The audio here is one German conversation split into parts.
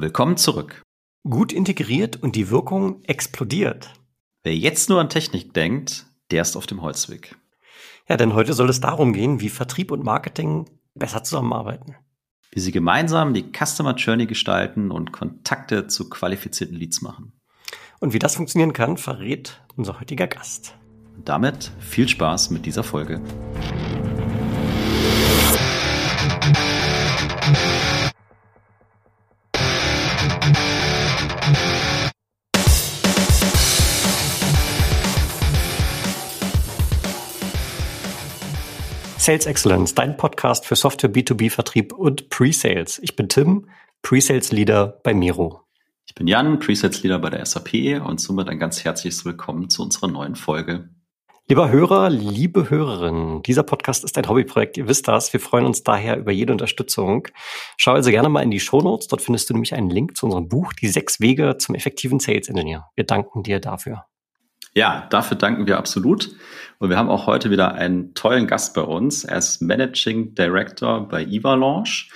Willkommen zurück. Gut integriert und die Wirkung explodiert. Wer jetzt nur an Technik denkt, der ist auf dem Holzweg. Ja, denn heute soll es darum gehen, wie Vertrieb und Marketing besser zusammenarbeiten. Wie sie gemeinsam die Customer Journey gestalten und Kontakte zu qualifizierten Leads machen. Und wie das funktionieren kann, verrät unser heutiger Gast. Und damit viel Spaß mit dieser Folge. Sales Excellence, dein Podcast für Software B2B Vertrieb und Pre-Sales. Ich bin Tim, Pre-Sales Leader bei Miro. Ich bin Jan, Pre-Sales Leader bei der SAP und somit ein ganz herzliches Willkommen zu unserer neuen Folge. Lieber Hörer, liebe Hörerinnen, dieser Podcast ist ein Hobbyprojekt, ihr wisst das. Wir freuen uns daher über jede Unterstützung. Schau also gerne mal in die Shownotes, dort findest du nämlich einen Link zu unserem Buch Die sechs Wege zum effektiven Sales Engineer. Wir danken dir dafür. Ja, dafür danken wir absolut. Und wir haben auch heute wieder einen tollen Gast bei uns. Er ist Managing Director bei Launch.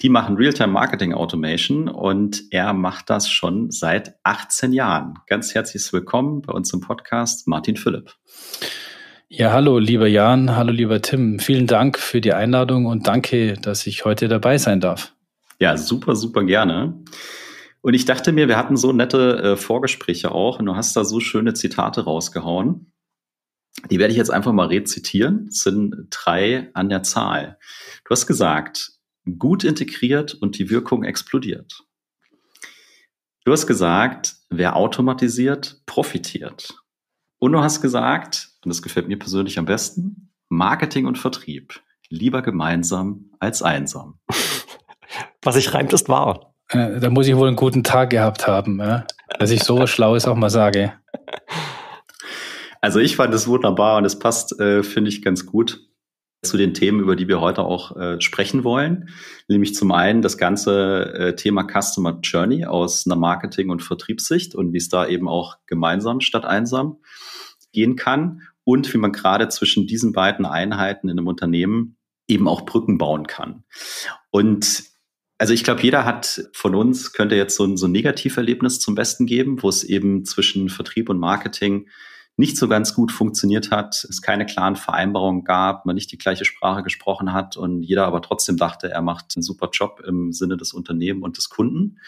Die machen Realtime Marketing Automation und er macht das schon seit 18 Jahren. Ganz herzliches Willkommen bei uns im Podcast, Martin Philipp. Ja, hallo, lieber Jan, hallo, lieber Tim. Vielen Dank für die Einladung und danke, dass ich heute dabei sein darf. Ja, super, super gerne. Und ich dachte mir, wir hatten so nette äh, Vorgespräche auch und du hast da so schöne Zitate rausgehauen. Die werde ich jetzt einfach mal rezitieren. Es sind drei an der Zahl. Du hast gesagt, gut integriert und die Wirkung explodiert. Du hast gesagt, wer automatisiert, profitiert. Und du hast gesagt, und das gefällt mir persönlich am besten, Marketing und Vertrieb. Lieber gemeinsam als einsam. Was sich reimt, ist wahr. Äh, da muss ich wohl einen guten Tag gehabt haben, ja? dass ich so Schlaues auch mal sage. Also ich fand es wunderbar und es passt, äh, finde ich, ganz gut zu den Themen, über die wir heute auch äh, sprechen wollen. Nämlich zum einen das ganze äh, Thema Customer Journey aus einer Marketing- und Vertriebssicht und wie es da eben auch gemeinsam statt einsam gehen kann und wie man gerade zwischen diesen beiden Einheiten in einem Unternehmen eben auch Brücken bauen kann. Und also ich glaube, jeder hat von uns, könnte jetzt so ein, so ein Negativerlebnis zum Besten geben, wo es eben zwischen Vertrieb und Marketing nicht so ganz gut funktioniert hat, es keine klaren Vereinbarungen gab, man nicht die gleiche Sprache gesprochen hat und jeder aber trotzdem dachte, er macht einen super Job im Sinne des Unternehmens und des Kunden.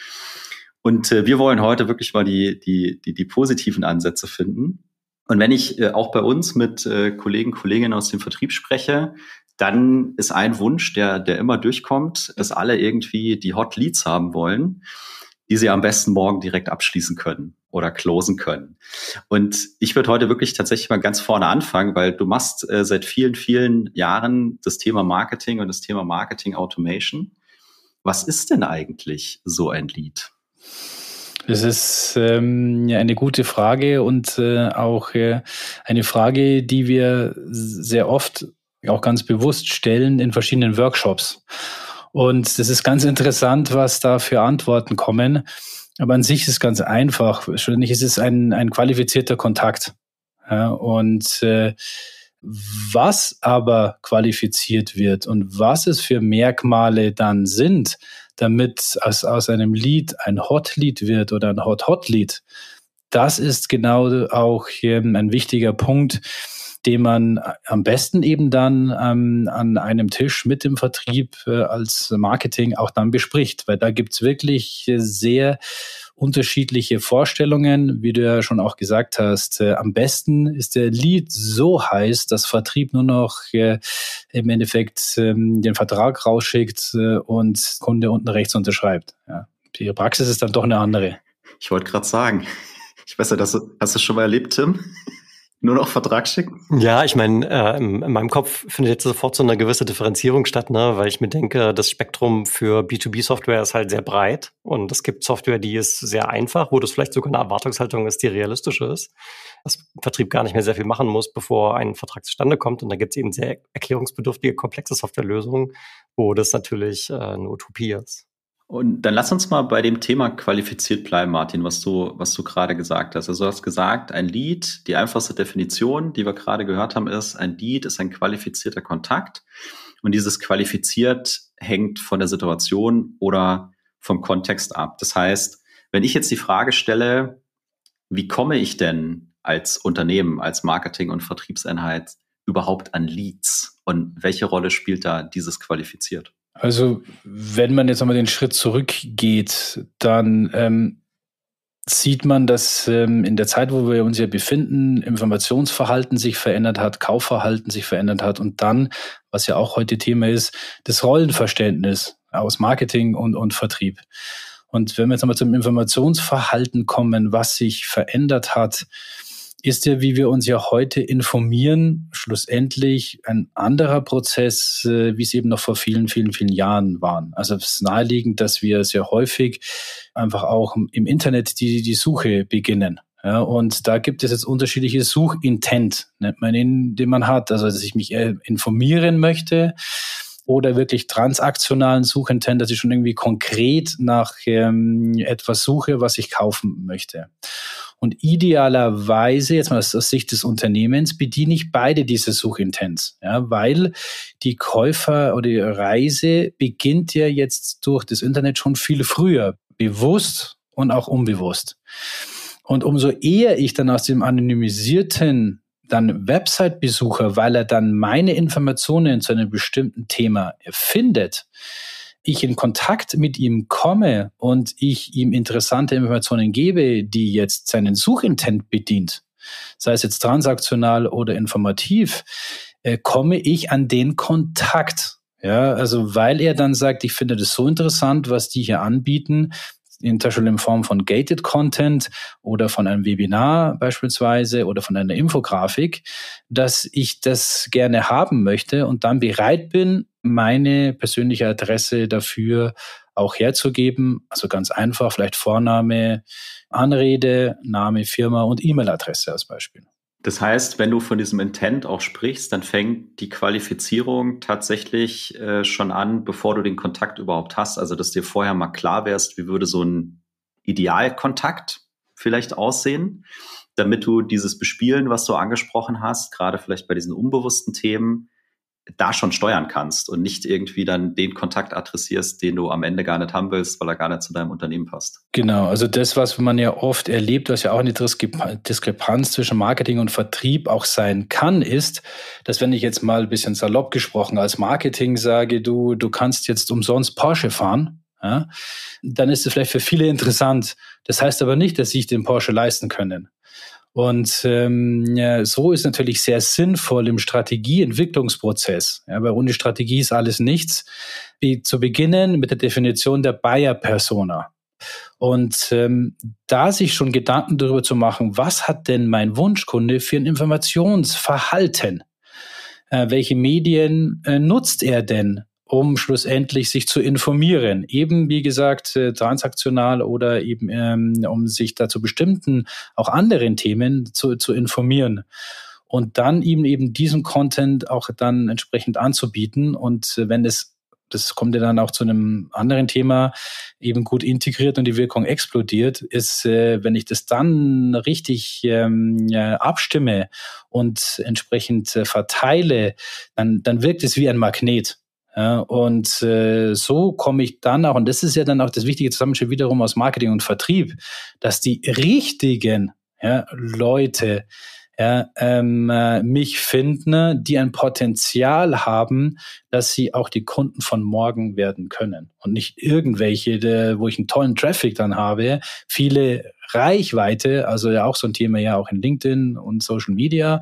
Und äh, wir wollen heute wirklich mal die, die, die, die positiven Ansätze finden. Und wenn ich äh, auch bei uns mit äh, Kollegen, Kolleginnen aus dem Vertrieb spreche, dann ist ein Wunsch, der, der immer durchkommt, dass alle irgendwie die Hot Leads haben wollen, die sie am besten morgen direkt abschließen können oder closen können. Und ich würde heute wirklich tatsächlich mal ganz vorne anfangen, weil du machst äh, seit vielen, vielen Jahren das Thema Marketing und das Thema Marketing Automation. Was ist denn eigentlich so ein Lead? Das ist ähm, eine gute Frage und äh, auch äh, eine Frage, die wir sehr oft auch ganz bewusst stellen in verschiedenen Workshops. Und das ist ganz interessant, was da für Antworten kommen. Aber an sich ist es ganz einfach. Schlussendlich ist es ein, ein qualifizierter Kontakt. Ja, und äh, was aber qualifiziert wird und was es für Merkmale dann sind, damit aus, aus einem Lied ein Hot-Lied wird oder ein Hot-Hot-Lied, das ist genau auch ein wichtiger Punkt, den man am besten eben dann ähm, an einem Tisch mit dem Vertrieb äh, als Marketing auch dann bespricht, weil da gibt's wirklich sehr unterschiedliche Vorstellungen, wie du ja schon auch gesagt hast. Äh, am besten ist der Lead so heiß, dass Vertrieb nur noch äh, im Endeffekt ähm, den Vertrag rausschickt äh, und Kunde unten rechts unterschreibt. Ja. Die Praxis ist dann doch eine andere. Ich wollte gerade sagen, ich weiß ja, das, hast du schon mal erlebt, Tim? Nur noch Vertrag schicken? Ja, ich meine, äh, in, in, meinem Kopf findet jetzt sofort so eine gewisse Differenzierung statt, ne? weil ich mir denke, das Spektrum für B2B-Software ist halt sehr breit und es gibt Software, die ist sehr einfach, wo das vielleicht sogar eine Erwartungshaltung ist, die realistisch ist, dass Vertrieb gar nicht mehr sehr viel machen muss, bevor ein Vertrag zustande kommt. Und da gibt es eben sehr erklärungsbedürftige, komplexe Softwarelösungen, wo das natürlich äh, eine Utopie ist. Und dann lass uns mal bei dem Thema qualifiziert bleiben, Martin, was du, was du gerade gesagt hast. Also du hast gesagt, ein Lead, die einfachste Definition, die wir gerade gehört haben, ist, ein Lead ist ein qualifizierter Kontakt. Und dieses qualifiziert hängt von der Situation oder vom Kontext ab. Das heißt, wenn ich jetzt die Frage stelle, wie komme ich denn als Unternehmen, als Marketing- und Vertriebseinheit überhaupt an Leads und welche Rolle spielt da dieses qualifiziert? Also wenn man jetzt nochmal den Schritt zurückgeht, dann ähm, sieht man, dass ähm, in der Zeit, wo wir uns hier befinden, Informationsverhalten sich verändert hat, Kaufverhalten sich verändert hat und dann, was ja auch heute Thema ist, das Rollenverständnis aus Marketing und, und Vertrieb. Und wenn wir jetzt nochmal zum Informationsverhalten kommen, was sich verändert hat, ist ja, wie wir uns ja heute informieren, schlussendlich ein anderer Prozess, äh, wie es eben noch vor vielen, vielen, vielen Jahren waren. Also es ist naheliegend, dass wir sehr häufig einfach auch im Internet die, die Suche beginnen. Ja, und da gibt es jetzt unterschiedliche Suchintent, nennt man ihn, den man hat. Also, dass ich mich informieren möchte oder wirklich transaktionalen Suchintent, dass ich schon irgendwie konkret nach ähm, etwas suche, was ich kaufen möchte. Und idealerweise, jetzt mal aus Sicht des Unternehmens, bediene ich beide diese Suchintents, ja, weil die Käufer oder die Reise beginnt ja jetzt durch das Internet schon viel früher, bewusst und auch unbewusst. Und umso eher ich dann aus dem anonymisierten dann Website-Besucher, weil er dann meine Informationen zu einem bestimmten Thema findet, ich in Kontakt mit ihm komme und ich ihm interessante Informationen gebe, die jetzt seinen Suchintent bedient, sei es jetzt transaktional oder informativ, äh, komme ich an den Kontakt. Ja, also weil er dann sagt, ich finde das so interessant, was die hier anbieten, in in Form von Gated Content oder von einem Webinar beispielsweise oder von einer Infografik, dass ich das gerne haben möchte und dann bereit bin, meine persönliche Adresse dafür auch herzugeben. Also ganz einfach, vielleicht Vorname, Anrede, Name, Firma und E-Mail-Adresse als Beispiel. Das heißt, wenn du von diesem Intent auch sprichst, dann fängt die Qualifizierung tatsächlich äh, schon an, bevor du den Kontakt überhaupt hast. Also, dass dir vorher mal klar wärst, wie würde so ein Idealkontakt vielleicht aussehen, damit du dieses Bespielen, was du angesprochen hast, gerade vielleicht bei diesen unbewussten Themen, da schon steuern kannst und nicht irgendwie dann den Kontakt adressierst, den du am Ende gar nicht haben willst, weil er gar nicht zu deinem Unternehmen passt. Genau, also das, was man ja oft erlebt, was ja auch eine Diskrepanz zwischen Marketing und Vertrieb auch sein kann, ist, dass wenn ich jetzt mal ein bisschen salopp gesprochen als Marketing sage, du, du kannst jetzt umsonst Porsche fahren, ja, dann ist es vielleicht für viele interessant. Das heißt aber nicht, dass sie sich den Porsche leisten können. Und ähm, ja, so ist natürlich sehr sinnvoll im Strategieentwicklungsprozess. Ja, weil ohne Strategie ist alles nichts. Wie zu beginnen mit der Definition der Buyer-Persona. Und ähm, da sich schon Gedanken darüber zu machen, was hat denn mein Wunschkunde für ein Informationsverhalten? Äh, welche Medien äh, nutzt er denn? Um schlussendlich sich zu informieren. Eben, wie gesagt, äh, transaktional oder eben, ähm, um sich da zu bestimmten, auch anderen Themen zu, zu informieren. Und dann eben eben diesen Content auch dann entsprechend anzubieten. Und äh, wenn es das kommt ja dann auch zu einem anderen Thema, eben gut integriert und die Wirkung explodiert, ist, äh, wenn ich das dann richtig ähm, äh, abstimme und entsprechend verteile, dann, dann wirkt es wie ein Magnet. Ja, und äh, so komme ich dann auch, und das ist ja dann auch das wichtige Zusammenspiel wiederum aus Marketing und Vertrieb, dass die richtigen ja, Leute ja, ähm, äh, mich finden, die ein Potenzial haben, dass sie auch die Kunden von morgen werden können. Und nicht irgendwelche, de, wo ich einen tollen Traffic dann habe, viele Reichweite, also ja auch so ein Thema ja auch in LinkedIn und Social Media,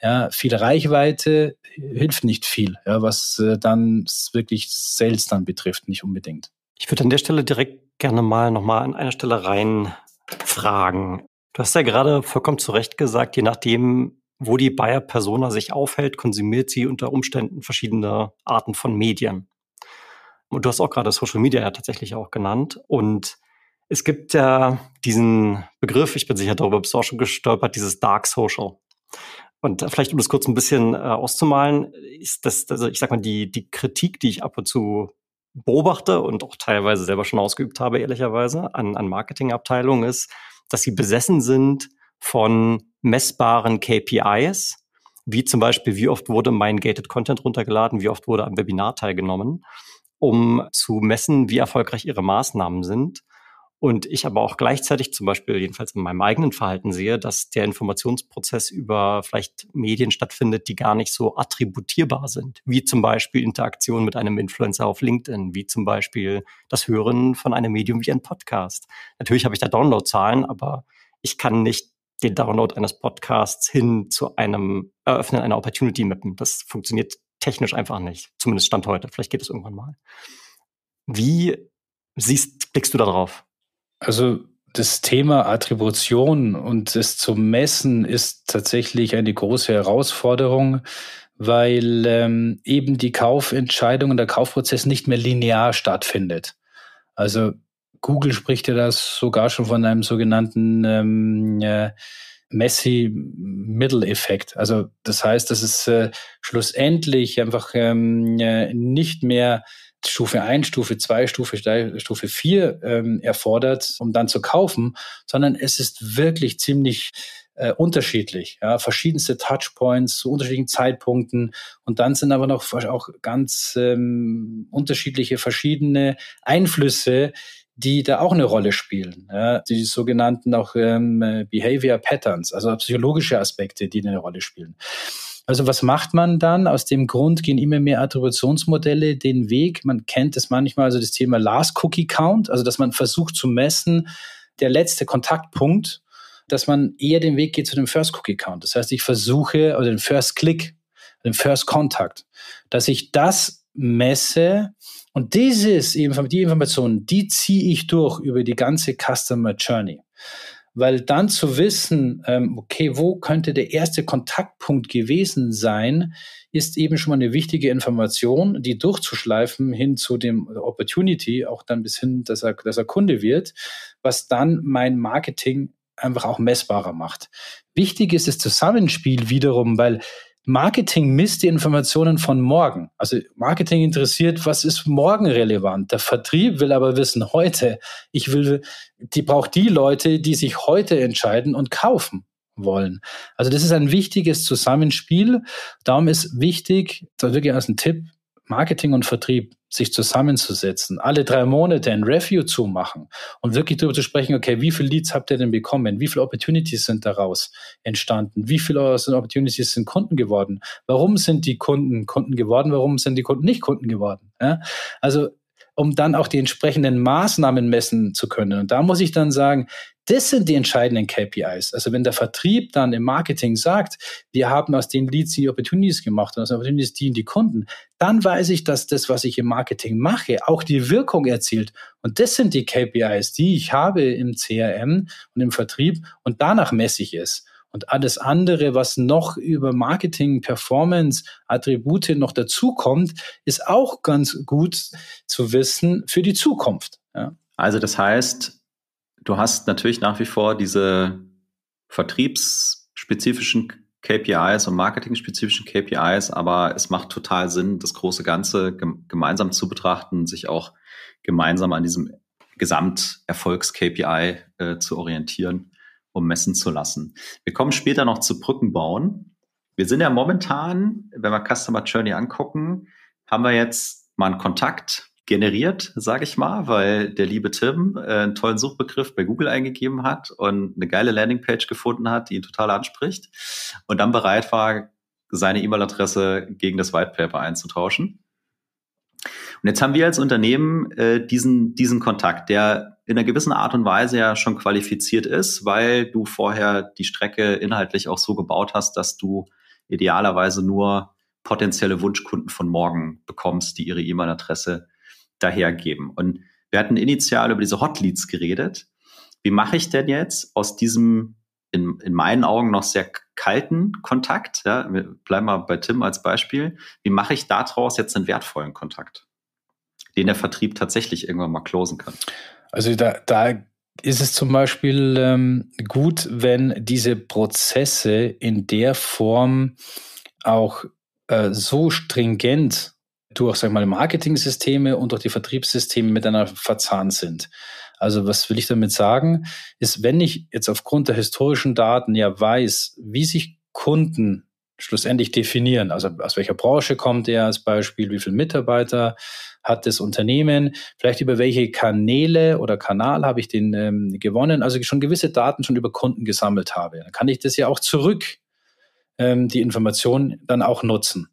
ja, viel Reichweite hilft nicht viel, ja, was äh, dann wirklich Sales dann betrifft, nicht unbedingt. Ich würde an der Stelle direkt gerne mal nochmal an einer Stelle reinfragen. Du hast ja gerade vollkommen zu Recht gesagt, je nachdem, wo die Buyer-Persona sich aufhält, konsumiert sie unter Umständen verschiedene Arten von Medien. Und du hast auch gerade Social Media ja tatsächlich auch genannt. Und es gibt ja diesen Begriff, ich bin sicher, darüber bist du auch schon gestolpert, dieses Dark Social. Und vielleicht, um das kurz ein bisschen äh, auszumalen, ist das, also ich sag mal, die, die Kritik, die ich ab und zu beobachte und auch teilweise selber schon ausgeübt habe, ehrlicherweise, an, an Marketingabteilungen, ist, dass sie besessen sind von messbaren KPIs, wie zum Beispiel, wie oft wurde mein Gated Content runtergeladen, wie oft wurde am Webinar teilgenommen um zu messen, wie erfolgreich ihre Maßnahmen sind. Und ich aber auch gleichzeitig zum Beispiel, jedenfalls in meinem eigenen Verhalten sehe, dass der Informationsprozess über vielleicht Medien stattfindet, die gar nicht so attributierbar sind, wie zum Beispiel Interaktion mit einem Influencer auf LinkedIn, wie zum Beispiel das Hören von einem Medium wie ein Podcast. Natürlich habe ich da Downloadzahlen, aber ich kann nicht den Download eines Podcasts hin zu einem Eröffnen einer Opportunity mappen. Das funktioniert technisch einfach nicht. Zumindest Stand heute. Vielleicht geht es irgendwann mal. Wie siehst, blickst du da drauf? Also das Thema Attribution und es zu messen ist tatsächlich eine große Herausforderung, weil ähm, eben die Kaufentscheidung und der Kaufprozess nicht mehr linear stattfindet. Also Google spricht ja das sogar schon von einem sogenannten ähm, äh, Messi-Middle-Effekt. Also das heißt, dass es äh, schlussendlich einfach ähm, äh, nicht mehr Stufe 1, Stufe 2, Stufe, Stufe 4 ähm, erfordert, um dann zu kaufen, sondern es ist wirklich ziemlich äh, unterschiedlich. Ja, verschiedenste Touchpoints zu unterschiedlichen Zeitpunkten und dann sind aber noch auch ganz ähm, unterschiedliche verschiedene Einflüsse, die da auch eine Rolle spielen. Ja, die sogenannten auch ähm, Behavior Patterns, also psychologische Aspekte, die eine Rolle spielen. Also was macht man dann? Aus dem Grund gehen immer mehr Attributionsmodelle den Weg. Man kennt es manchmal, also das Thema Last Cookie Count, also dass man versucht zu messen, der letzte Kontaktpunkt, dass man eher den Weg geht zu dem First Cookie Count. Das heißt, ich versuche, oder den First Click, den First Contact, dass ich das messe und dieses, die Information, die ziehe ich durch über die ganze Customer Journey weil dann zu wissen, ähm, okay, wo könnte der erste Kontaktpunkt gewesen sein, ist eben schon mal eine wichtige Information, die durchzuschleifen hin zu dem Opportunity, auch dann bis hin, dass er, dass er Kunde wird, was dann mein Marketing einfach auch messbarer macht. Wichtig ist das Zusammenspiel wiederum, weil Marketing misst die Informationen von morgen. Also Marketing interessiert, was ist morgen relevant. Der Vertrieb will aber wissen heute. Ich will, die braucht die Leute, die sich heute entscheiden und kaufen wollen. Also das ist ein wichtiges Zusammenspiel. Darum ist wichtig, da wirklich als ein Tipp, Marketing und Vertrieb sich zusammenzusetzen, alle drei Monate ein Review zu machen und wirklich darüber zu sprechen, okay, wie viele Leads habt ihr denn bekommen? Wie viele Opportunities sind daraus entstanden? Wie viele Opportunities sind Kunden geworden? Warum sind die Kunden Kunden geworden? Warum sind die Kunden nicht Kunden geworden? Ja? Also um dann auch die entsprechenden Maßnahmen messen zu können. Und da muss ich dann sagen, das sind die entscheidenden KPIs. Also wenn der Vertrieb dann im Marketing sagt, wir haben aus den Leads die Opportunities gemacht und aus den Opportunities dienen die Kunden, dann weiß ich, dass das, was ich im Marketing mache, auch die Wirkung erzielt. Und das sind die KPIs, die ich habe im CRM und im Vertrieb und danach messe ich es. Und alles andere, was noch über Marketing, Performance, Attribute noch dazukommt, ist auch ganz gut zu wissen für die Zukunft. Ja. Also das heißt, du hast natürlich nach wie vor diese vertriebsspezifischen KPIs und marketing-spezifischen KPIs, aber es macht total Sinn, das große Ganze gemeinsam zu betrachten, sich auch gemeinsam an diesem Gesamterfolgs-KPI äh, zu orientieren um messen zu lassen. Wir kommen später noch zu Brückenbauen. Wir sind ja momentan, wenn wir Customer Journey angucken, haben wir jetzt mal einen Kontakt generiert, sage ich mal, weil der liebe Tim äh, einen tollen Suchbegriff bei Google eingegeben hat und eine geile Landingpage gefunden hat, die ihn total anspricht und dann bereit war, seine E-Mail-Adresse gegen das White Paper einzutauschen. Und jetzt haben wir als Unternehmen äh, diesen, diesen Kontakt, der in einer gewissen Art und Weise ja schon qualifiziert ist, weil du vorher die Strecke inhaltlich auch so gebaut hast, dass du idealerweise nur potenzielle Wunschkunden von morgen bekommst, die ihre E-Mail-Adresse dahergeben. Und wir hatten initial über diese Hotleads geredet. Wie mache ich denn jetzt aus diesem in, in meinen Augen noch sehr kalten Kontakt, ja, wir bleiben mal bei Tim als Beispiel, wie mache ich daraus jetzt einen wertvollen Kontakt, den der Vertrieb tatsächlich irgendwann mal closen kann? Also da, da ist es zum Beispiel ähm, gut, wenn diese Prozesse in der Form auch äh, so stringent durch, sag mal, Marketing-Systeme und durch die Vertriebssysteme miteinander verzahnt sind. Also was will ich damit sagen? Ist, wenn ich jetzt aufgrund der historischen Daten ja weiß, wie sich Kunden schlussendlich definieren. Also aus welcher Branche kommt er als Beispiel, wie viele Mitarbeiter hat das Unternehmen, vielleicht über welche Kanäle oder Kanal habe ich den ähm, gewonnen, also schon gewisse Daten schon über Kunden gesammelt habe. Dann kann ich das ja auch zurück, ähm, die Information dann auch nutzen.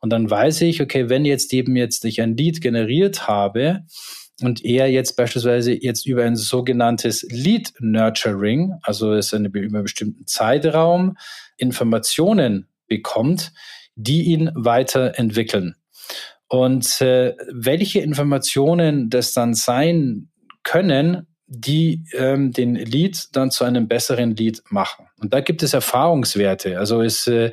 Und dann weiß ich, okay, wenn jetzt eben jetzt ich ein Lead generiert habe, und er jetzt beispielsweise jetzt über ein sogenanntes Lead Nurturing, also ist eine, über einen bestimmten Zeitraum, Informationen bekommt, die ihn weiterentwickeln. Und äh, welche Informationen das dann sein können, die ähm, den Lead dann zu einem besseren Lead machen. Und da gibt es Erfahrungswerte, also es äh,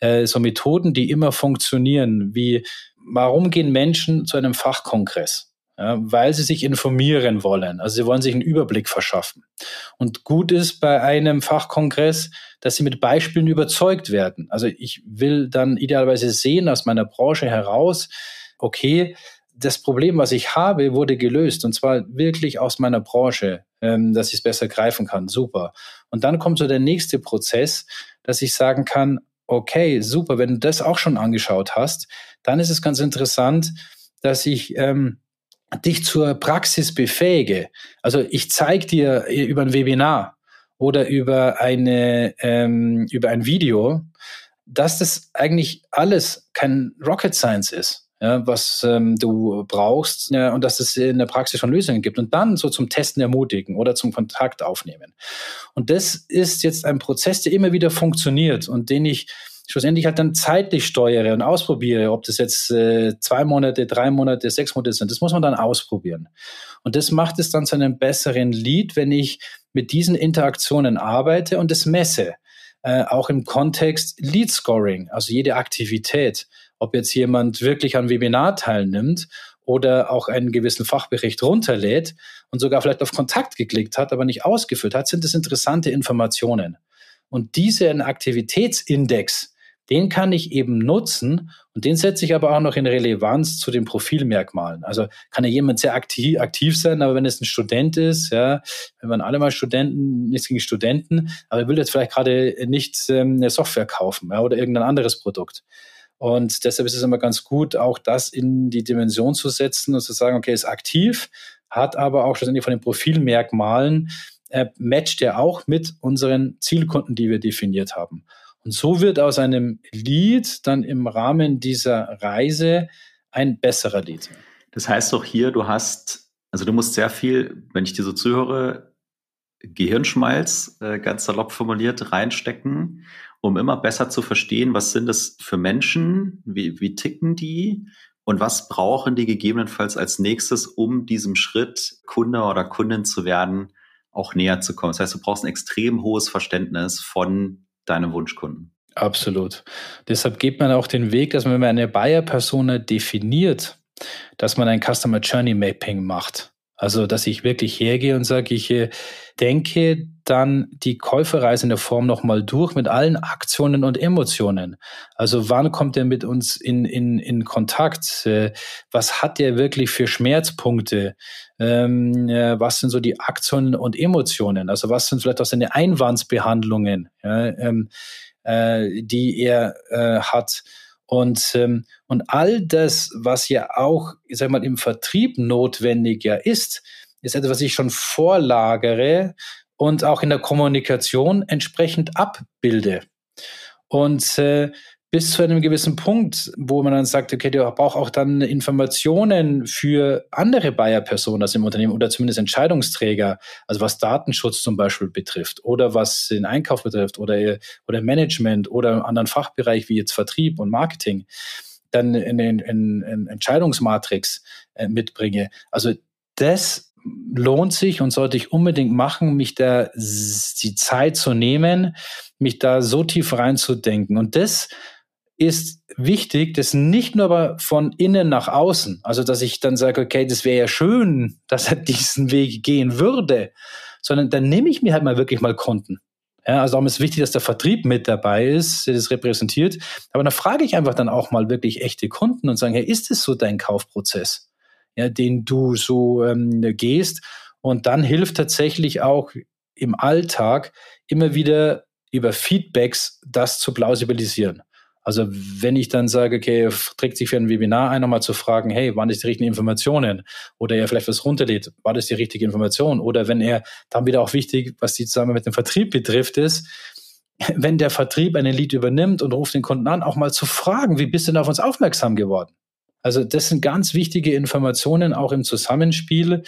äh, so Methoden, die immer funktionieren, wie warum gehen Menschen zu einem Fachkongress? Weil sie sich informieren wollen. Also sie wollen sich einen Überblick verschaffen. Und gut ist bei einem Fachkongress, dass sie mit Beispielen überzeugt werden. Also ich will dann idealerweise sehen aus meiner Branche heraus, okay, das Problem, was ich habe, wurde gelöst und zwar wirklich aus meiner Branche, ähm, dass ich es besser greifen kann. Super. Und dann kommt so der nächste Prozess, dass ich sagen kann, okay, super, wenn du das auch schon angeschaut hast, dann ist es ganz interessant, dass ich ähm, dich zur Praxis befähige. Also ich zeige dir über ein Webinar oder über eine ähm, über ein Video, dass das eigentlich alles kein Rocket Science ist. Ja, was ähm, du brauchst ja, und dass es in der Praxis schon Lösungen gibt und dann so zum Testen ermutigen oder zum Kontakt aufnehmen. Und das ist jetzt ein Prozess, der immer wieder funktioniert und den ich schlussendlich halt dann zeitlich steuere und ausprobiere, ob das jetzt äh, zwei Monate, drei Monate, sechs Monate sind, das muss man dann ausprobieren. Und das macht es dann zu einem besseren Lead, wenn ich mit diesen Interaktionen arbeite und das messe. Äh, auch im Kontext Lead Scoring, also jede Aktivität. Ob jetzt jemand wirklich an Webinar teilnimmt oder auch einen gewissen Fachbericht runterlädt und sogar vielleicht auf Kontakt geklickt hat, aber nicht ausgefüllt hat, sind das interessante Informationen. Und diesen Aktivitätsindex, den kann ich eben nutzen und den setze ich aber auch noch in Relevanz zu den Profilmerkmalen. Also kann ja jemand sehr aktiv, aktiv sein, aber wenn es ein Student ist, ja, wenn man alle mal Studenten, nichts gegen Studenten, aber er will jetzt vielleicht gerade nicht ähm, eine Software kaufen ja, oder irgendein anderes Produkt. Und deshalb ist es immer ganz gut, auch das in die Dimension zu setzen und zu sagen, okay, ist aktiv, hat aber auch schlussendlich von den Profilmerkmalen, äh, matcht er auch mit unseren Zielkunden, die wir definiert haben. Und so wird aus einem Lied dann im Rahmen dieser Reise ein besserer Lied. Das heißt doch hier, du hast, also du musst sehr viel, wenn ich dir so zuhöre, Gehirnschmalz, äh, ganz salopp formuliert, reinstecken, um immer besser zu verstehen, was sind das für Menschen, wie, wie ticken die und was brauchen die gegebenenfalls als nächstes, um diesem Schritt Kunde oder Kundin zu werden, auch näher zu kommen. Das heißt, du brauchst ein extrem hohes Verständnis von deine Wunschkunden. Absolut. Deshalb geht man auch den Weg, dass man, wenn man eine Buyer-Persona definiert, dass man ein Customer Journey Mapping macht. Also, dass ich wirklich hergehe und sage, ich äh, denke dann die Käuferreise in der Form nochmal durch mit allen Aktionen und Emotionen. Also, wann kommt er mit uns in, in, in Kontakt? Äh, was hat er wirklich für Schmerzpunkte? Ähm, was sind so die Aktionen und Emotionen? Also, was sind vielleicht auch seine Einwandsbehandlungen, ähm, äh, die er äh, hat? Und, ähm, und all das, was ja auch, ich sag mal, im Vertrieb notwendig ja ist, ist etwas, was ich schon vorlagere und auch in der Kommunikation entsprechend abbilde. Und äh, bis zu einem gewissen Punkt, wo man dann sagt, okay, der braucht auch dann Informationen für andere Buyer-Personas im Unternehmen oder zumindest Entscheidungsträger, also was Datenschutz zum Beispiel betrifft oder was den Einkauf betrifft oder, oder Management oder einen anderen Fachbereich wie jetzt Vertrieb und Marketing, dann in den Entscheidungsmatrix äh, mitbringe. Also das lohnt sich und sollte ich unbedingt machen, mich da die Zeit zu nehmen, mich da so tief reinzudenken. Und das ist wichtig, das nicht nur aber von innen nach außen, also dass ich dann sage, okay, das wäre ja schön, dass er diesen Weg gehen würde, sondern dann nehme ich mir halt mal wirklich mal Kunden. Ja, also darum ist wichtig, dass der Vertrieb mit dabei ist, der das repräsentiert. Aber dann frage ich einfach dann auch mal wirklich echte Kunden und sage, hey, ist es so dein Kaufprozess, ja, den du so ähm, gehst? Und dann hilft tatsächlich auch im Alltag immer wieder über Feedbacks das zu plausibilisieren. Also wenn ich dann sage, okay, trägt sich für ein Webinar ein, nochmal zu fragen, hey, waren das die richtigen Informationen? Oder er vielleicht was runterlädt, war das die richtige Information? Oder wenn er, dann wieder auch wichtig, was die Zusammenarbeit mit dem Vertrieb betrifft, ist, wenn der Vertrieb einen Lead übernimmt und ruft den Kunden an, auch mal zu fragen, wie bist du denn auf uns aufmerksam geworden? Also das sind ganz wichtige Informationen auch im Zusammenspiel.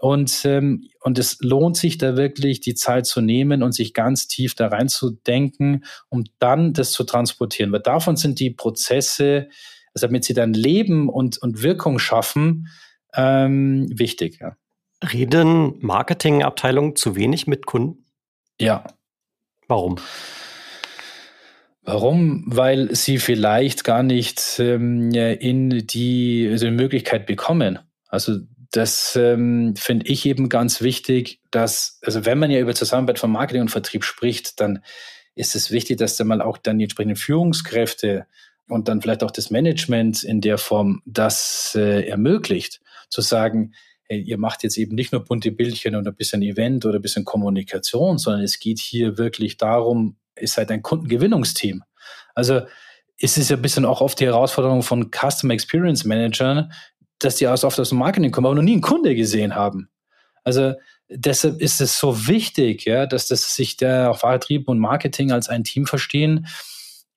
Und, ähm, und es lohnt sich da wirklich, die Zeit zu nehmen und sich ganz tief da reinzudenken, um dann das zu transportieren. Weil davon sind die Prozesse, also damit sie dann Leben und, und Wirkung schaffen, ähm, wichtig. Ja. Reden Marketingabteilungen zu wenig mit Kunden? Ja. Warum? Warum? Weil sie vielleicht gar nicht ähm, in die, also die Möglichkeit bekommen. Also das ähm, finde ich eben ganz wichtig, dass, also wenn man ja über Zusammenarbeit von Marketing und Vertrieb spricht, dann ist es wichtig, dass da mal auch dann die entsprechenden Führungskräfte und dann vielleicht auch das Management in der Form das äh, ermöglicht, zu sagen, hey, ihr macht jetzt eben nicht nur bunte Bildchen und ein bisschen Event oder ein bisschen Kommunikation, sondern es geht hier wirklich darum, ihr seid ein Kundengewinnungsteam. Also es ist ja ein bisschen auch oft die Herausforderung von Customer Experience Managern, dass die aus oft aus dem Marketing kommen, aber noch nie einen Kunde gesehen haben. Also deshalb ist es so wichtig, ja, dass das sich der auch Vertrieb und Marketing als ein Team verstehen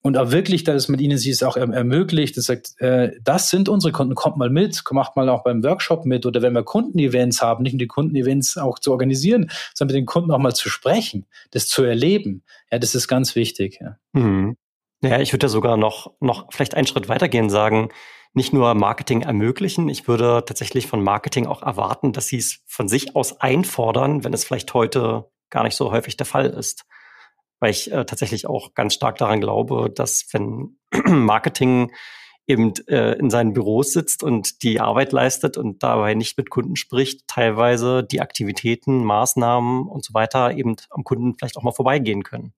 und auch wirklich, dass es mit ihnen sie es auch ermöglicht, das sagt, äh, das sind unsere Kunden, kommt mal mit, macht mal auch beim Workshop mit oder wenn wir Kundenevents haben, nicht nur die Kundenevents auch zu organisieren, sondern mit den Kunden auch mal zu sprechen, das zu erleben. Ja, das ist ganz wichtig. Ja, mhm. ja ich würde ja sogar noch, noch vielleicht einen Schritt weitergehen sagen, nicht nur Marketing ermöglichen, ich würde tatsächlich von Marketing auch erwarten, dass sie es von sich aus einfordern, wenn es vielleicht heute gar nicht so häufig der Fall ist. Weil ich äh, tatsächlich auch ganz stark daran glaube, dass wenn Marketing eben äh, in seinen Büros sitzt und die Arbeit leistet und dabei nicht mit Kunden spricht, teilweise die Aktivitäten, Maßnahmen und so weiter eben am Kunden vielleicht auch mal vorbeigehen können.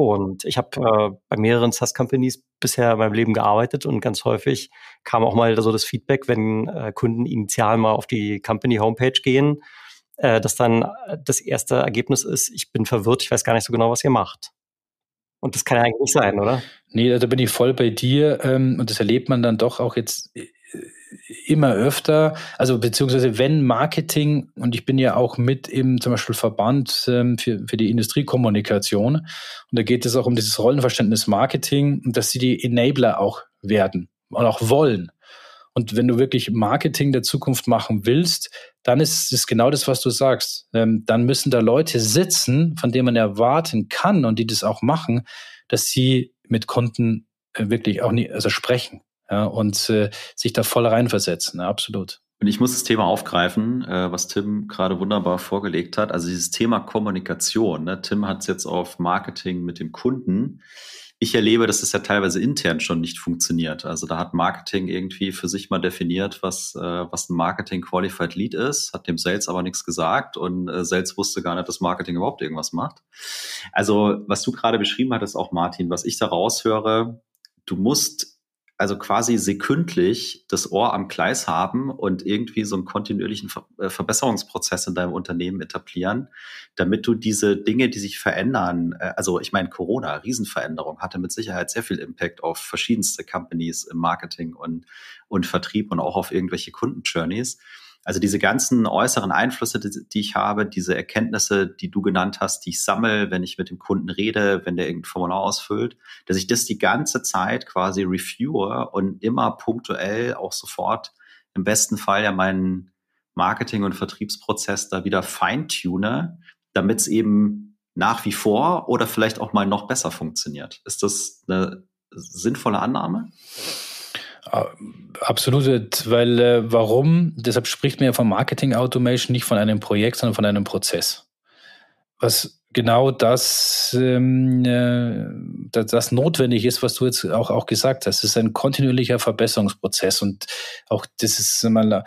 Und ich habe äh, bei mehreren SaaS-Companies bisher in meinem Leben gearbeitet und ganz häufig kam auch mal so das Feedback, wenn äh, Kunden initial mal auf die Company-Homepage gehen, äh, dass dann äh, das erste Ergebnis ist, ich bin verwirrt, ich weiß gar nicht so genau, was ihr macht. Und das kann ja eigentlich nicht sein, oder? Nee, da bin ich voll bei dir. Ähm, und das erlebt man dann doch auch jetzt äh, immer öfter, also beziehungsweise wenn Marketing, und ich bin ja auch mit im zum Beispiel Verband ähm, für, für die Industriekommunikation, und da geht es auch um dieses Rollenverständnis Marketing, dass sie die Enabler auch werden und auch wollen. Und wenn du wirklich Marketing der Zukunft machen willst, dann ist es genau das, was du sagst. Ähm, dann müssen da Leute sitzen, von denen man erwarten kann und die das auch machen, dass sie mit Kunden äh, wirklich auch nie, also sprechen ja, und äh, sich da voll reinversetzen, ja, absolut. Und ich muss das Thema aufgreifen, äh, was Tim gerade wunderbar vorgelegt hat. Also dieses Thema Kommunikation. Ne? Tim hat es jetzt auf Marketing mit dem Kunden. Ich erlebe, dass es ja teilweise intern schon nicht funktioniert. Also da hat Marketing irgendwie für sich mal definiert, was, äh, was ein Marketing Qualified Lead ist, hat dem Sales aber nichts gesagt und äh, Sales wusste gar nicht, dass Marketing überhaupt irgendwas macht. Also was du gerade beschrieben hattest, auch Martin, was ich da raushöre, du musst also quasi sekündlich das Ohr am Gleis haben und irgendwie so einen kontinuierlichen Ver äh, Verbesserungsprozess in deinem Unternehmen etablieren, damit du diese Dinge, die sich verändern, äh, also ich meine, Corona, Riesenveränderung, hatte mit Sicherheit sehr viel Impact auf verschiedenste Companies im Marketing und, und Vertrieb und auch auf irgendwelche Kundenjourneys. Also diese ganzen äußeren Einflüsse, die, die, ich habe, diese Erkenntnisse, die du genannt hast, die ich sammle, wenn ich mit dem Kunden rede, wenn der irgendein Formular ausfüllt, dass ich das die ganze Zeit quasi reviewe und immer punktuell auch sofort im besten Fall ja meinen Marketing- und Vertriebsprozess da wieder feintune, damit es eben nach wie vor oder vielleicht auch mal noch besser funktioniert. Ist das eine sinnvolle Annahme? Absolut, weil äh, warum? Deshalb spricht man ja von Marketing Automation nicht von einem Projekt, sondern von einem Prozess. Was genau das, ähm, äh, das, notwendig ist, was du jetzt auch, auch gesagt hast. Es ist ein kontinuierlicher Verbesserungsprozess und auch das ist mal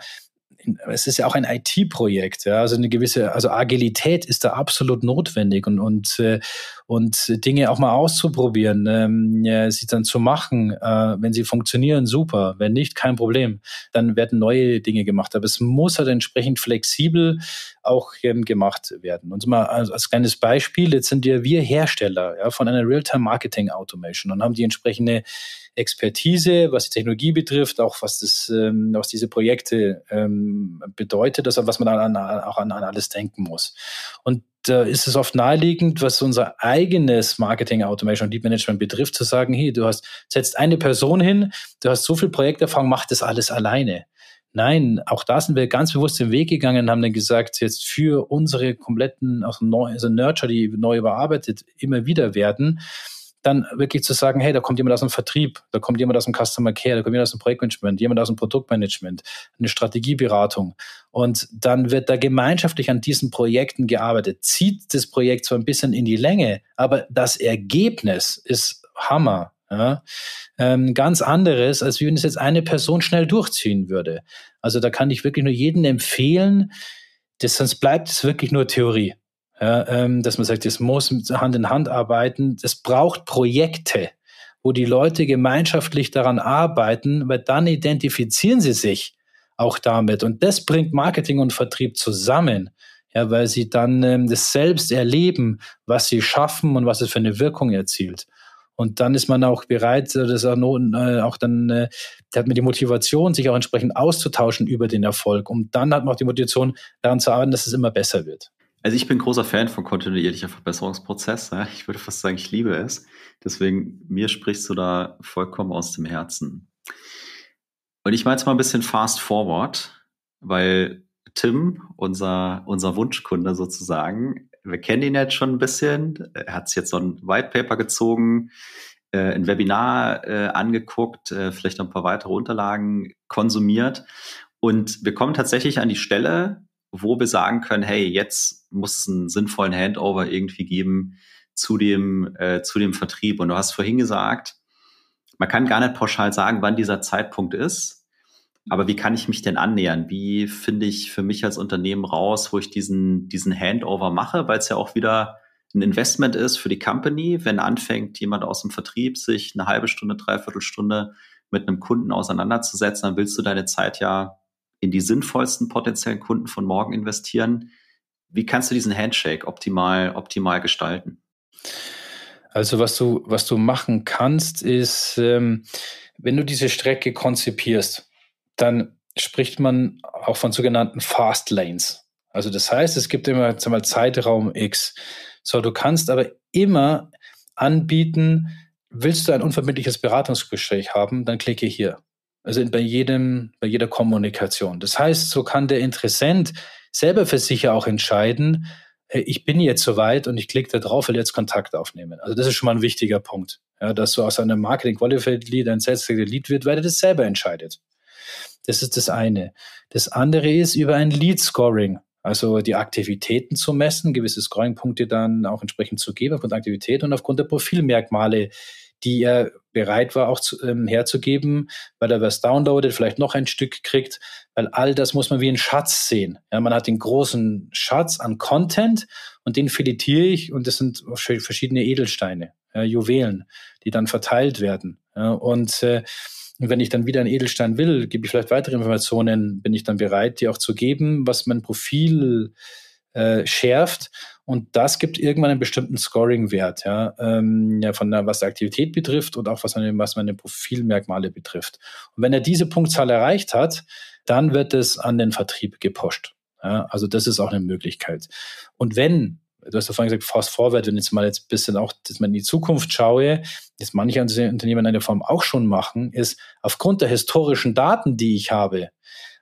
es ist ja auch ein IT-Projekt, ja, also eine gewisse, also Agilität ist da absolut notwendig und und äh, und Dinge auch mal auszuprobieren, ähm, ja, sie dann zu machen, äh, wenn sie funktionieren, super, wenn nicht, kein Problem, dann werden neue Dinge gemacht, aber es muss halt entsprechend flexibel auch ähm, gemacht werden. Und mal als, als kleines Beispiel, jetzt sind ja wir Hersteller ja, von einer Real-Time Marketing Automation und haben die entsprechende Expertise, was die Technologie betrifft, auch was das, ähm, was diese Projekte ähm, bedeutet, also was man an, an, auch an, an alles denken muss. Und da ist es oft naheliegend, was unser eigenes Marketing Automation und Lead Management betrifft, zu sagen, hey, du hast, setzt eine Person hin, du hast so viel Projekterfahrung, mach das alles alleine. Nein, auch da sind wir ganz bewusst den Weg gegangen und haben dann gesagt, jetzt für unsere kompletten, also, neu, also Nurture, die neu überarbeitet immer wieder werden, dann wirklich zu sagen, hey, da kommt jemand aus dem Vertrieb, da kommt jemand aus dem Customer Care, da kommt jemand aus dem Projektmanagement, jemand aus dem Produktmanagement, eine Strategieberatung. Und dann wird da gemeinschaftlich an diesen Projekten gearbeitet, zieht das Projekt zwar ein bisschen in die Länge, aber das Ergebnis ist Hammer. Ja, ähm, ganz anderes, als wenn es jetzt eine Person schnell durchziehen würde. Also da kann ich wirklich nur jedem empfehlen, das, sonst bleibt es wirklich nur Theorie. Ja, ähm, dass man sagt, es muss Hand in Hand arbeiten. Es braucht Projekte, wo die Leute gemeinschaftlich daran arbeiten, weil dann identifizieren sie sich auch damit. Und das bringt Marketing und Vertrieb zusammen. Ja, weil sie dann ähm, das selbst erleben, was sie schaffen und was es für eine Wirkung erzielt. Und dann ist man auch bereit, äh, das auch, äh, auch dann, äh, hat man die Motivation, sich auch entsprechend auszutauschen über den Erfolg. Und dann hat man auch die Motivation, daran zu arbeiten, dass es immer besser wird. Also ich bin großer Fan von kontinuierlicher Verbesserungsprozess. Ja. Ich würde fast sagen, ich liebe es. Deswegen, mir sprichst du da vollkommen aus dem Herzen. Und ich meine jetzt mal ein bisschen fast forward, weil Tim, unser, unser Wunschkunde sozusagen, wir kennen ihn jetzt schon ein bisschen. Er hat jetzt so ein White Paper gezogen, äh, ein Webinar äh, angeguckt, äh, vielleicht noch ein paar weitere Unterlagen konsumiert. Und wir kommen tatsächlich an die Stelle, wo wir sagen können, hey, jetzt muss es einen sinnvollen Handover irgendwie geben zu dem, äh, zu dem Vertrieb. Und du hast vorhin gesagt, man kann gar nicht pauschal sagen, wann dieser Zeitpunkt ist. Aber wie kann ich mich denn annähern? Wie finde ich für mich als Unternehmen raus, wo ich diesen, diesen Handover mache? Weil es ja auch wieder ein Investment ist für die Company, wenn anfängt jemand aus dem Vertrieb sich eine halbe Stunde, dreiviertel Stunde mit einem Kunden auseinanderzusetzen, dann willst du deine Zeit ja in die sinnvollsten potenziellen Kunden von morgen investieren. Wie kannst du diesen Handshake optimal, optimal gestalten? Also was du, was du machen kannst, ist, ähm, wenn du diese Strecke konzipierst, dann spricht man auch von sogenannten Fast Lanes. Also das heißt, es gibt immer mal, Zeitraum X. So, du kannst aber immer anbieten, willst du ein unverbindliches Beratungsgespräch haben, dann klicke hier. Also bei jedem, bei jeder Kommunikation. Das heißt, so kann der Interessent selber für sich auch entscheiden, ich bin jetzt soweit und ich klicke da drauf, will jetzt Kontakt aufnehmen. Also das ist schon mal ein wichtiger Punkt. Ja, dass du aus einem Marketing Qualified Lead ein Sales Lead wird, weil er das selber entscheidet. Das ist das eine. Das andere ist über ein Lead Scoring. Also die Aktivitäten zu messen, gewisse Scoring-Punkte dann auch entsprechend zu geben aufgrund der Aktivität und aufgrund der Profilmerkmale, die er bereit war auch zu, ähm, herzugeben, weil er was downloadet, vielleicht noch ein Stück kriegt, weil all das muss man wie ein Schatz sehen. Ja, man hat den großen Schatz an Content und den filetiere ich und das sind verschiedene Edelsteine, ja, Juwelen, die dann verteilt werden. Ja, und äh, wenn ich dann wieder einen Edelstein will, gebe ich vielleicht weitere Informationen, bin ich dann bereit, die auch zu geben, was mein Profil äh, schärft. Und das gibt irgendwann einen bestimmten Scoring-Wert, ja, ähm, ja, von der, was die Aktivität betrifft und auch was meine, was meine Profilmerkmale betrifft. Und wenn er diese Punktzahl erreicht hat, dann wird es an den Vertrieb gepusht. Ja, also das ist auch eine Möglichkeit. Und wenn du hast ja vorhin gesagt, fast forward, wenn ich jetzt mal jetzt ein bisschen auch dass man in die Zukunft schaue, das manche Unternehmen in einer Form auch schon machen, ist aufgrund der historischen Daten, die ich habe,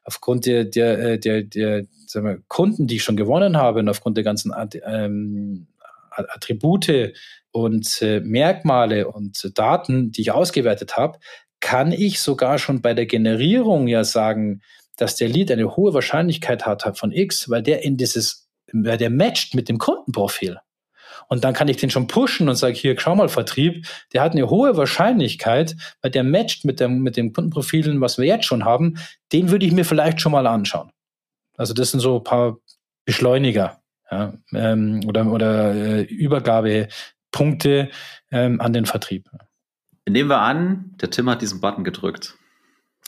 aufgrund der, der, äh, der, der sagen wir, Kunden, die ich schon gewonnen habe und aufgrund der ganzen ähm, Attribute und äh, Merkmale und Daten, die ich ausgewertet habe, kann ich sogar schon bei der Generierung ja sagen, dass der Lead eine hohe Wahrscheinlichkeit hat von X, weil der in dieses, weil der matcht mit dem Kundenprofil. Und dann kann ich den schon pushen und sage, hier, schau mal, Vertrieb, der hat eine hohe Wahrscheinlichkeit, weil der matcht mit dem, mit dem Kundenprofilen, was wir jetzt schon haben, den würde ich mir vielleicht schon mal anschauen. Also das sind so ein paar Beschleuniger ja, ähm, oder, oder äh, Übergabepunkte ähm, an den Vertrieb. Nehmen wir an, der Tim hat diesen Button gedrückt.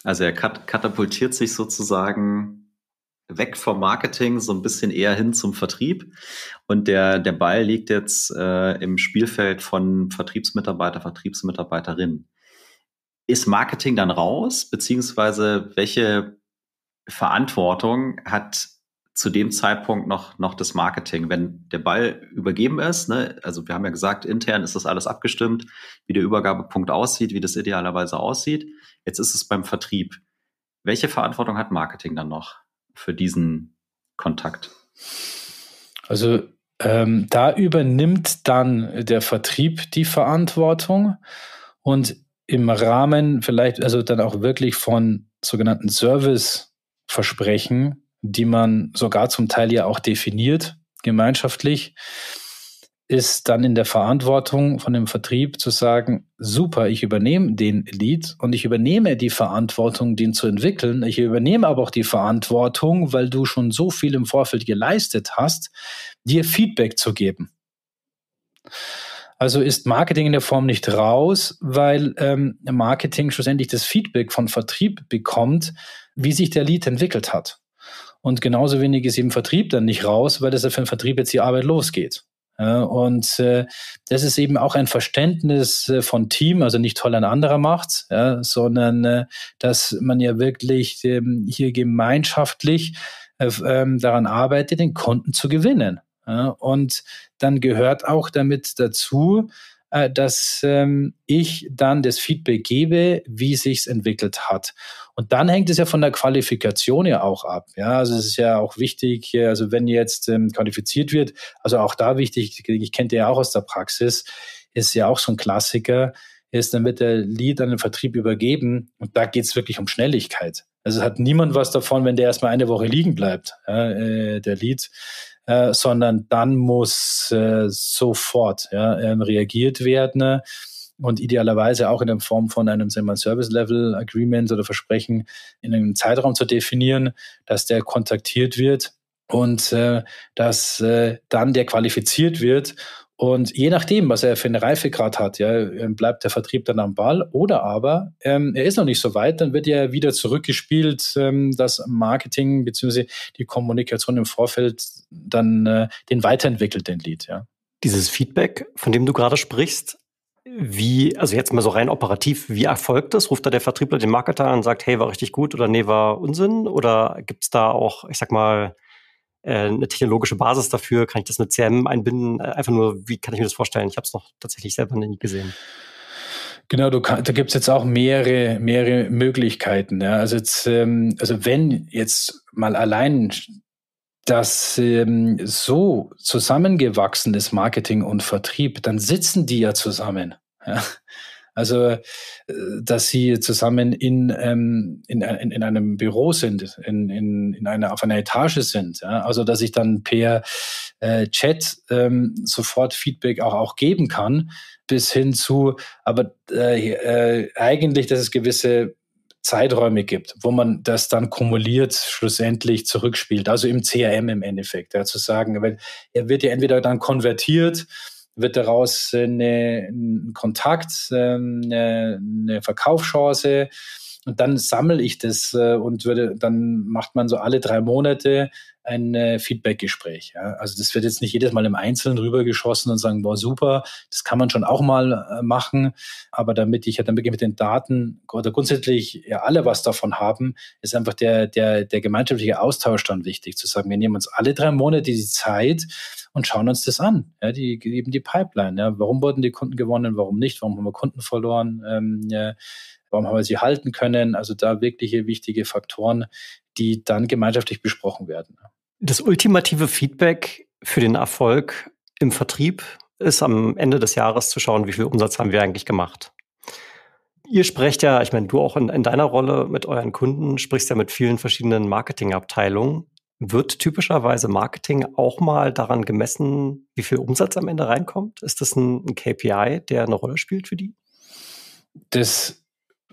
Also er kat katapultiert sich sozusagen weg vom Marketing, so ein bisschen eher hin zum Vertrieb. Und der, der Ball liegt jetzt äh, im Spielfeld von Vertriebsmitarbeiter, Vertriebsmitarbeiterin. Ist Marketing dann raus, beziehungsweise welche Verantwortung hat zu dem Zeitpunkt noch, noch das Marketing. Wenn der Ball übergeben ist, ne, also wir haben ja gesagt, intern ist das alles abgestimmt, wie der Übergabepunkt aussieht, wie das idealerweise aussieht. Jetzt ist es beim Vertrieb. Welche Verantwortung hat Marketing dann noch für diesen Kontakt? Also ähm, da übernimmt dann der Vertrieb die Verantwortung und im Rahmen vielleicht, also dann auch wirklich von sogenannten Serviceversprechen, die man sogar zum Teil ja auch definiert, gemeinschaftlich, ist dann in der Verantwortung von dem Vertrieb zu sagen, super, ich übernehme den Lead und ich übernehme die Verantwortung, den zu entwickeln. Ich übernehme aber auch die Verantwortung, weil du schon so viel im Vorfeld geleistet hast, dir Feedback zu geben. Also ist Marketing in der Form nicht raus, weil ähm, Marketing schlussendlich das Feedback von Vertrieb bekommt, wie sich der Lead entwickelt hat. Und genauso wenig ist eben Vertrieb dann nicht raus, weil das ja für den Vertrieb jetzt die Arbeit losgeht. Und äh, das ist eben auch ein Verständnis äh, von Team, also nicht toll ein anderer macht's, ja, sondern äh, dass man ja wirklich ähm, hier gemeinschaftlich äh, ähm, daran arbeitet, den Kunden zu gewinnen. Und dann gehört auch damit dazu, äh, dass ähm, ich dann das Feedback gebe, wie sich's entwickelt hat. Und dann hängt es ja von der Qualifikation ja auch ab. Ja, also es ist ja auch wichtig, also wenn jetzt ähm, qualifiziert wird, also auch da wichtig, ich kenne ja auch aus der Praxis, ist ja auch so ein Klassiker, ist, dann wird der Lead an den Vertrieb übergeben und da geht's wirklich um Schnelligkeit. Also hat niemand was davon, wenn der erstmal eine Woche liegen bleibt, äh, der Lead. Äh, sondern dann muss äh, sofort ja, ähm, reagiert werden? Und idealerweise auch in der Form von einem Service Level Agreement oder Versprechen in einem Zeitraum zu definieren, dass der kontaktiert wird und äh, dass äh, dann der qualifiziert wird und je nachdem, was er für eine Reifegrad hat, ja, ähm, bleibt der Vertrieb dann am Ball. Oder aber ähm, er ist noch nicht so weit, dann wird ja wieder zurückgespielt, ähm, das Marketing bzw. die Kommunikation im Vorfeld dann äh, den weiterentwickelt, den Lead. Ja. Dieses Feedback, von dem du gerade sprichst, wie, also jetzt mal so rein operativ, wie erfolgt das? Ruft da der Vertriebler den Marketer an und sagt, hey, war richtig gut oder nee, war Unsinn? Oder gibt es da auch, ich sag mal, äh, eine technologische Basis dafür? Kann ich das mit CM einbinden? Äh, einfach nur, wie kann ich mir das vorstellen? Ich habe es noch tatsächlich selber nie gesehen. Genau, kann, da gibt's jetzt auch mehrere, mehrere Möglichkeiten. Ja. Also jetzt, ähm, also wenn jetzt mal allein das ähm, so zusammengewachsen ist, Marketing und Vertrieb, dann sitzen die ja zusammen. Ja. Also, äh, dass sie zusammen in, ähm, in, in, in einem Büro sind, in, in, in einer, auf einer Etage sind. Ja? Also, dass ich dann per äh, Chat ähm, sofort Feedback auch, auch geben kann, bis hin zu, aber äh, äh, eigentlich, dass es gewisse Zeiträume gibt, wo man das dann kumuliert schlussendlich zurückspielt, also im CRM im Endeffekt, ja, zu sagen, weil er wird ja entweder dann konvertiert wird daraus eine, ein Kontakt, ähm, eine, eine Verkaufschance und dann sammle ich das äh, und würde, dann macht man so alle drei Monate ein äh, Feedback-Gespräch. Ja. Also das wird jetzt nicht jedes Mal im Einzelnen rübergeschossen und sagen, boah, super, das kann man schon auch mal äh, machen. Aber damit ich ja dann wirklich mit den Daten oder grundsätzlich ja alle was davon haben, ist einfach der, der, der gemeinschaftliche Austausch dann wichtig, zu sagen, wir nehmen uns alle drei Monate die Zeit und schauen uns das an. Ja, die geben die Pipeline. Ja. Warum wurden die Kunden gewonnen, warum nicht? Warum haben wir Kunden verloren? Ähm, ja, warum haben wir sie halten können? Also da wirkliche wichtige Faktoren, die dann gemeinschaftlich besprochen werden. Das ultimative Feedback für den Erfolg im Vertrieb ist am Ende des Jahres zu schauen, wie viel Umsatz haben wir eigentlich gemacht. Ihr sprecht ja, ich meine, du auch in, in deiner Rolle mit euren Kunden, sprichst ja mit vielen verschiedenen Marketingabteilungen. Wird typischerweise Marketing auch mal daran gemessen, wie viel Umsatz am Ende reinkommt? Ist das ein, ein KPI, der eine Rolle spielt für die? Das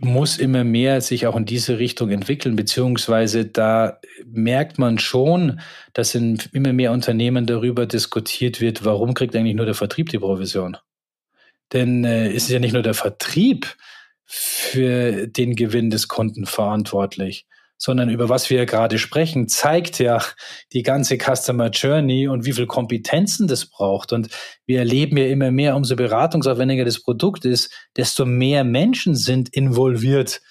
muss immer mehr sich auch in diese Richtung entwickeln, beziehungsweise da merkt man schon, dass in immer mehr Unternehmen darüber diskutiert wird, warum kriegt eigentlich nur der Vertrieb die Provision? Denn äh, es ist ja nicht nur der Vertrieb für den Gewinn des Kunden verantwortlich, sondern über was wir gerade sprechen, zeigt ja die ganze Customer Journey und wie viel Kompetenzen das braucht. Und wir erleben ja immer mehr, umso beratungsaufwendiger das Produkt ist, desto mehr Menschen sind involviert,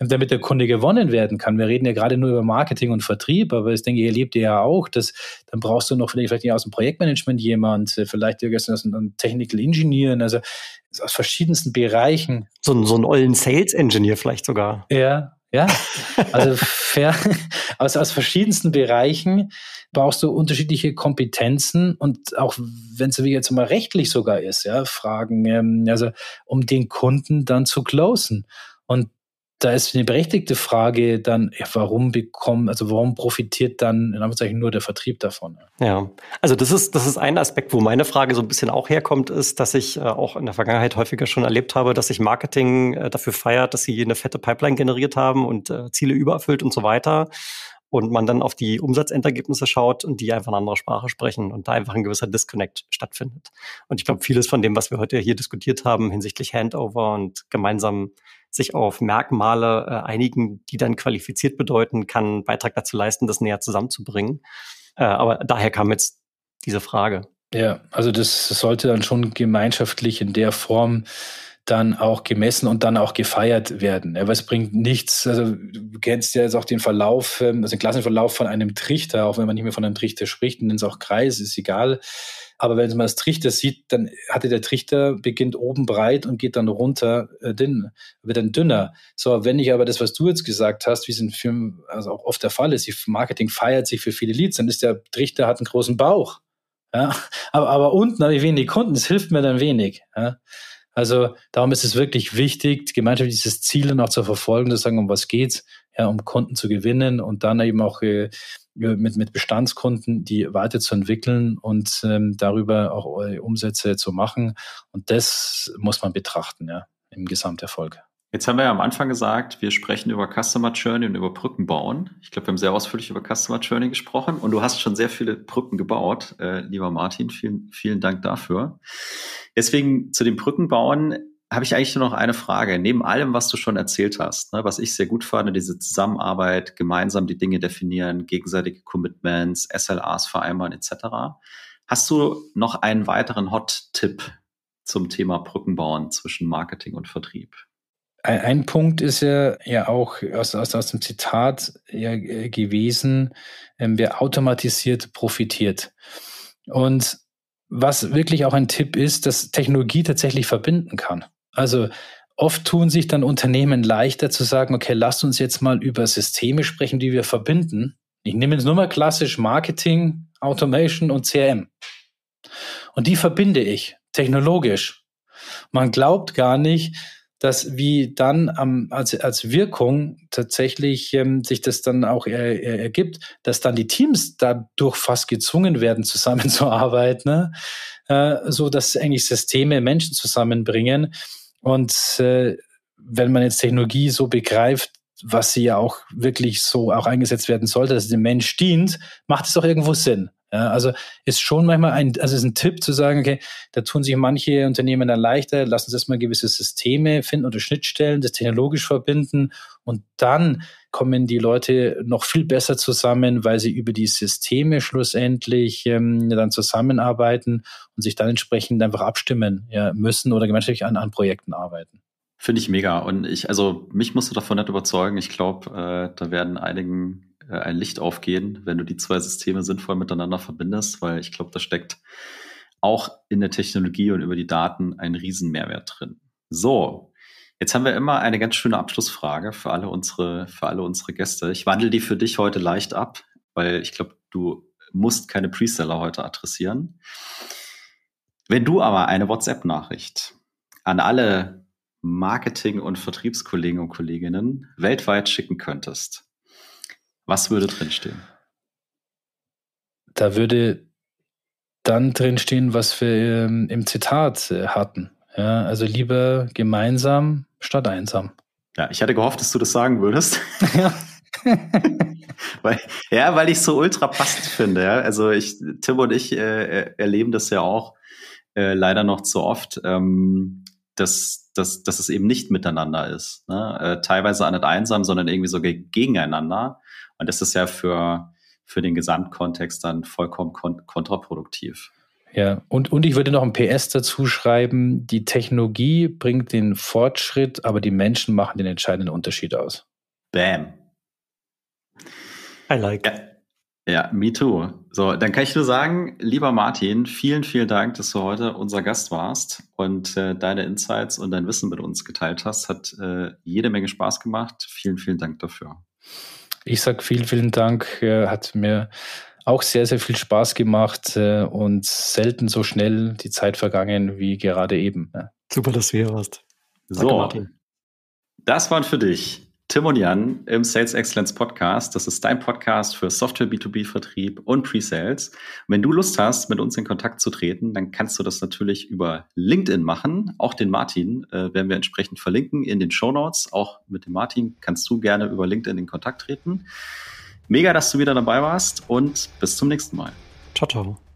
damit der Kunde gewonnen werden kann. Wir reden ja gerade nur über Marketing und Vertrieb, aber ich denke, ihr erlebt ja auch, dass dann brauchst du noch vielleicht, vielleicht aus dem Projektmanagement jemand, vielleicht aus einem Technical Engineer, also aus verschiedensten Bereichen. So, so ein ollen Sales Engineer vielleicht sogar. Ja, ja, also fair, aus, aus verschiedensten Bereichen brauchst du unterschiedliche Kompetenzen und auch wenn es wie jetzt mal rechtlich sogar ist, ja, Fragen, ähm, also um den Kunden dann zu closen. Und da ist eine berechtigte Frage dann, ja, warum bekommen, also warum profitiert dann in Anführungszeichen nur der Vertrieb davon? Ja, also das ist, das ist ein Aspekt, wo meine Frage so ein bisschen auch herkommt, ist, dass ich äh, auch in der Vergangenheit häufiger schon erlebt habe, dass sich Marketing äh, dafür feiert, dass sie eine fette Pipeline generiert haben und äh, Ziele übererfüllt und so weiter. Und man dann auf die Umsatzendergebnisse schaut und die einfach eine andere Sprache sprechen und da einfach ein gewisser Disconnect stattfindet. Und ich glaube, vieles von dem, was wir heute hier diskutiert haben hinsichtlich Handover und gemeinsam sich auf Merkmale äh, einigen, die dann qualifiziert bedeuten, kann einen Beitrag dazu leisten, das näher zusammenzubringen. Äh, aber daher kam jetzt diese Frage. Ja, also das sollte dann schon gemeinschaftlich in der Form dann auch gemessen und dann auch gefeiert werden. Ja, weil es bringt nichts, also du kennst ja jetzt auch den Verlauf, ähm, also den Klassenverlauf von einem Trichter, auch wenn man nicht mehr von einem Trichter spricht, nennt es auch Kreis, ist egal. Aber wenn man das Trichter sieht, dann hatte der Trichter beginnt oben breit und geht dann runter äh, dünn, wird dann dünner. So, wenn ich aber das, was du jetzt gesagt hast, wie es in Filmen also auch oft der Fall ist, Marketing feiert sich für viele Leads, dann ist der Trichter hat einen großen Bauch. Ja, aber, aber unten habe ich wenig Kunden, das hilft mir dann wenig. Ja. Also darum ist es wirklich wichtig, gemeinschaftlich dieses Ziel auch zu verfolgen, zu sagen, um was geht's, ja, um Kunden zu gewinnen und dann eben auch äh, mit, mit Bestandskunden die weiterzuentwickeln und ähm, darüber auch Umsätze zu machen. Und das muss man betrachten, ja, im Gesamterfolg. Jetzt haben wir ja am Anfang gesagt, wir sprechen über Customer Journey und über Brücken bauen. Ich glaube, wir haben sehr ausführlich über Customer Journey gesprochen und du hast schon sehr viele Brücken gebaut, äh, lieber Martin. Vielen, vielen Dank dafür. Deswegen zu den Brücken bauen habe ich eigentlich nur noch eine Frage. Neben allem, was du schon erzählt hast, ne, was ich sehr gut fand, diese Zusammenarbeit, gemeinsam die Dinge definieren, gegenseitige Commitments, SLAs vereinbaren etc. Hast du noch einen weiteren Hot-Tipp zum Thema Brückenbauen zwischen Marketing und Vertrieb? Ein, ein Punkt ist ja, ja auch aus, aus, aus dem Zitat ja, äh, gewesen, ähm, wer automatisiert, profitiert. Und was wirklich auch ein Tipp ist, dass Technologie tatsächlich verbinden kann. Also oft tun sich dann Unternehmen leichter zu sagen, okay, lasst uns jetzt mal über Systeme sprechen, die wir verbinden. Ich nehme jetzt nur mal klassisch Marketing, Automation und CRM. Und die verbinde ich technologisch. Man glaubt gar nicht, dass wie dann am, als, als Wirkung tatsächlich ähm, sich das dann auch er, er, ergibt, dass dann die Teams dadurch fast gezwungen werden, zusammenzuarbeiten, ne? äh, so dass eigentlich Systeme Menschen zusammenbringen. Und äh, wenn man jetzt Technologie so begreift, was sie ja auch wirklich so auch eingesetzt werden sollte, dass es dem Mensch dient, macht es doch irgendwo Sinn. Ja, also ist schon manchmal ein, also ist ein Tipp zu sagen, okay, da tun sich manche Unternehmen dann leichter, lassen uns erstmal gewisse Systeme finden oder Schnittstellen, das technologisch verbinden und dann kommen die Leute noch viel besser zusammen, weil sie über die Systeme schlussendlich ähm, dann zusammenarbeiten und sich dann entsprechend einfach abstimmen ja, müssen oder gemeinschaftlich an, an Projekten arbeiten. Finde ich mega. Und ich, also mich musst du davon nicht überzeugen. Ich glaube, äh, da werden einigen ein Licht aufgehen, wenn du die zwei Systeme sinnvoll miteinander verbindest, weil ich glaube, da steckt auch in der Technologie und über die Daten ein Riesenmehrwert drin. So, jetzt haben wir immer eine ganz schöne Abschlussfrage für alle unsere, für alle unsere Gäste. Ich wandle die für dich heute leicht ab, weil ich glaube, du musst keine Preseller heute adressieren. Wenn du aber eine WhatsApp-Nachricht an alle Marketing- und Vertriebskollegen und Kolleginnen weltweit schicken könntest, was würde drinstehen? Da würde dann drinstehen, was wir ähm, im Zitat äh, hatten. Ja, also lieber gemeinsam statt einsam. Ja, ich hatte gehofft, dass du das sagen würdest. Ja. weil, ja, weil ich so ultra passend finde. Ja? Also ich, Tim und ich äh, erleben das ja auch äh, leider noch zu oft, ähm, dass, dass, dass es eben nicht miteinander ist. Ne? Äh, teilweise auch nicht einsam, sondern irgendwie so gegeneinander. Und das ist ja für, für den Gesamtkontext dann vollkommen kon kontraproduktiv. Ja, und, und ich würde noch ein PS dazu schreiben, die Technologie bringt den Fortschritt, aber die Menschen machen den entscheidenden Unterschied aus. Bam. I like. Ja. Ja, me too. So, dann kann ich nur sagen, lieber Martin, vielen, vielen Dank, dass du heute unser Gast warst und äh, deine Insights und dein Wissen mit uns geteilt hast. Hat äh, jede Menge Spaß gemacht. Vielen, vielen Dank dafür. Ich sag vielen, vielen Dank. Hat mir auch sehr, sehr viel Spaß gemacht äh, und selten so schnell die Zeit vergangen wie gerade eben. Ja. Super, dass du hier warst. Danke, so, Martin. das waren für dich Tim und Jan im Sales Excellence Podcast. Das ist dein Podcast für Software B2B Vertrieb und Pre-Sales. Wenn du Lust hast, mit uns in Kontakt zu treten, dann kannst du das natürlich über LinkedIn machen. Auch den Martin äh, werden wir entsprechend verlinken in den Show Notes. Auch mit dem Martin kannst du gerne über LinkedIn in Kontakt treten. Mega, dass du wieder dabei warst und bis zum nächsten Mal. Ciao, ciao.